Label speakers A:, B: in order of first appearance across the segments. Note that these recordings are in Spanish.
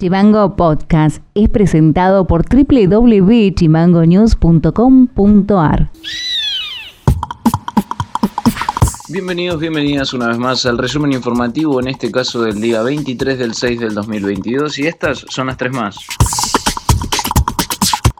A: Chimango Podcast es presentado por www.chimangonews.com.ar.
B: Bienvenidos, bienvenidas una vez más al resumen informativo, en este caso del día 23 del 6 del 2022, y estas son las tres más.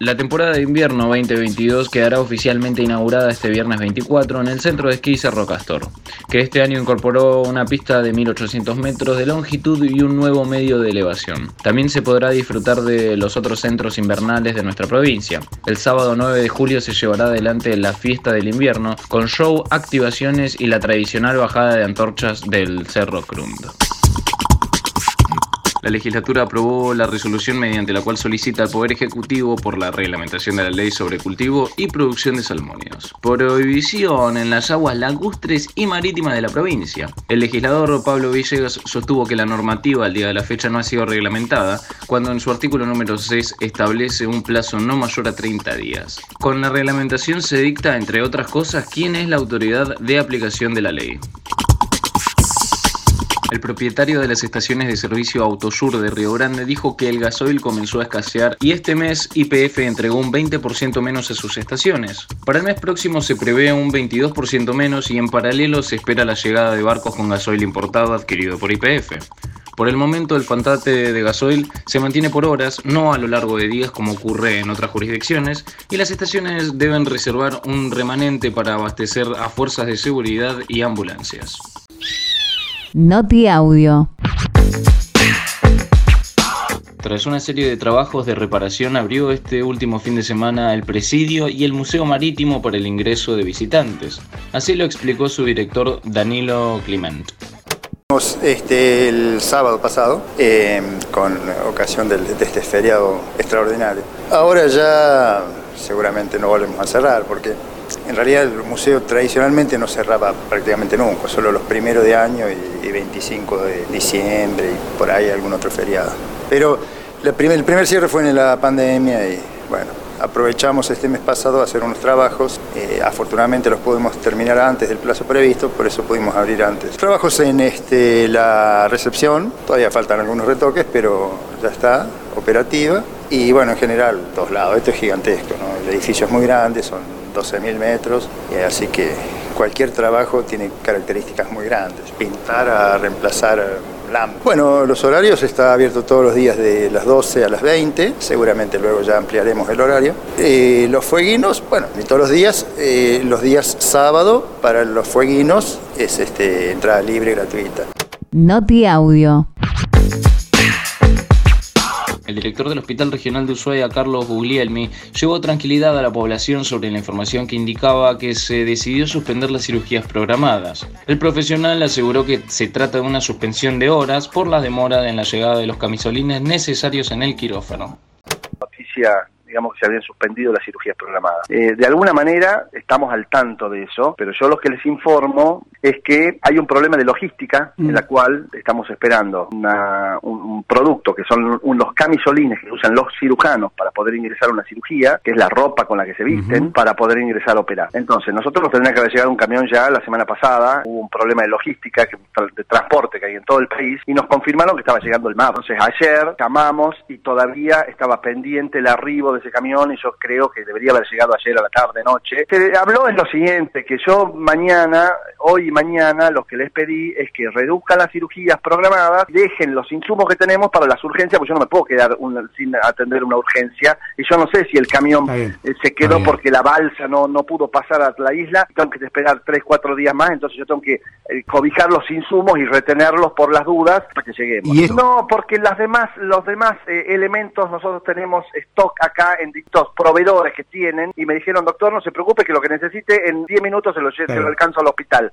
B: La temporada de invierno 2022 quedará oficialmente inaugurada este viernes 24 en el centro de esquí Cerro Castor, que este año incorporó una pista de 1800 metros de longitud y un nuevo medio de elevación. También se podrá disfrutar de los otros centros invernales de nuestra provincia. El sábado 9 de julio se llevará adelante la fiesta del invierno con show, activaciones y la tradicional bajada de antorchas del Cerro Crundo. La legislatura aprobó la resolución mediante la cual solicita al Poder Ejecutivo por la reglamentación de la ley sobre cultivo y producción de salmónidos. Prohibición en las aguas lacustres y marítimas de la provincia. El legislador Pablo Villegas sostuvo que la normativa al día de la fecha no ha sido reglamentada, cuando en su artículo número 6 establece un plazo no mayor a 30 días. Con la reglamentación se dicta, entre otras cosas, quién es la autoridad de aplicación de la ley. El propietario de las estaciones de servicio Autosur de Río Grande dijo que el gasoil comenzó a escasear y este mes YPF entregó un 20% menos a sus estaciones. Para el mes próximo se prevé un 22% menos y en paralelo se espera la llegada de barcos con gasoil importado adquirido por YPF. Por el momento el fantate de gasoil se mantiene por horas, no a lo largo de días como ocurre en otras jurisdicciones, y las estaciones deben reservar un remanente para abastecer a fuerzas de seguridad y ambulancias.
A: Noti Audio.
B: Tras una serie de trabajos de reparación abrió este último fin de semana el presidio y el Museo Marítimo para el ingreso de visitantes. Así lo explicó su director Danilo Clement.
C: Este, el sábado pasado, eh, con ocasión de este feriado extraordinario. Ahora ya seguramente no volvemos a cerrar porque en realidad el museo tradicionalmente no cerraba prácticamente nunca, solo los primeros de año y, 25 de diciembre y por ahí algún otro feriado. Pero el primer cierre fue en la pandemia y bueno, aprovechamos este mes pasado a hacer unos trabajos. Eh, afortunadamente los pudimos terminar antes del plazo previsto, por eso pudimos abrir antes. Trabajos en este, la recepción, todavía faltan algunos retoques, pero ya está operativa. Y bueno, en general, todos lados. Esto es gigantesco, ¿no? el edificio es muy grande, son 12.000 metros, así que cualquier trabajo tiene características muy grandes. Pintar a reemplazar lámparas. Bueno, los horarios está abierto todos los días de las 12 a las 20, seguramente luego ya ampliaremos el horario. Eh, los fueguinos, bueno, todos los días, eh, los días sábado para los fueguinos es este, entrada libre gratuita.
A: Noti Audio.
B: Director del Hospital Regional de Ushuaia, Carlos Guglielmi, llevó tranquilidad a la población sobre la información que indicaba que se decidió suspender las cirugías programadas. El profesional aseguró que se trata de una suspensión de horas por la demora en la llegada de los camisolines necesarios en el quirófano.
D: Noticia digamos que se habían suspendido las cirugías programadas. Eh, de alguna manera estamos al tanto de eso, pero yo lo que les informo es que hay un problema de logística en la mm. cual estamos esperando un, producto que son los camisolines que usan los cirujanos para poder ingresar a una cirugía, que es la ropa con la que se visten, para poder ingresar a operar. Entonces, nosotros nos tendría que haber llegado un camión ya la semana pasada, hubo un problema de logística, de transporte que hay en todo el país, y nos confirmaron que estaba llegando el MAP. Entonces, ayer llamamos y todavía estaba pendiente el arribo de ese camión y yo creo que debería haber llegado ayer a la tarde, noche. Se habló es lo siguiente, que yo mañana, hoy y mañana, lo que les pedí es que reduzcan las cirugías programadas, dejen los insumos que tenemos para las urgencias, porque yo no me puedo quedar sin atender una urgencia, y yo no sé si el camión eh, se quedó porque la balsa no, no pudo pasar a la isla, tengo que esperar tres, cuatro días más, entonces yo tengo que eh, cobijar los insumos y retenerlos por las dudas para que lleguemos. No, porque las demás, los demás eh, elementos nosotros tenemos stock acá en distintos proveedores que tienen y me dijeron, doctor, no se preocupe que lo que necesite en 10 minutos se lo, se lo alcanzo al hospital.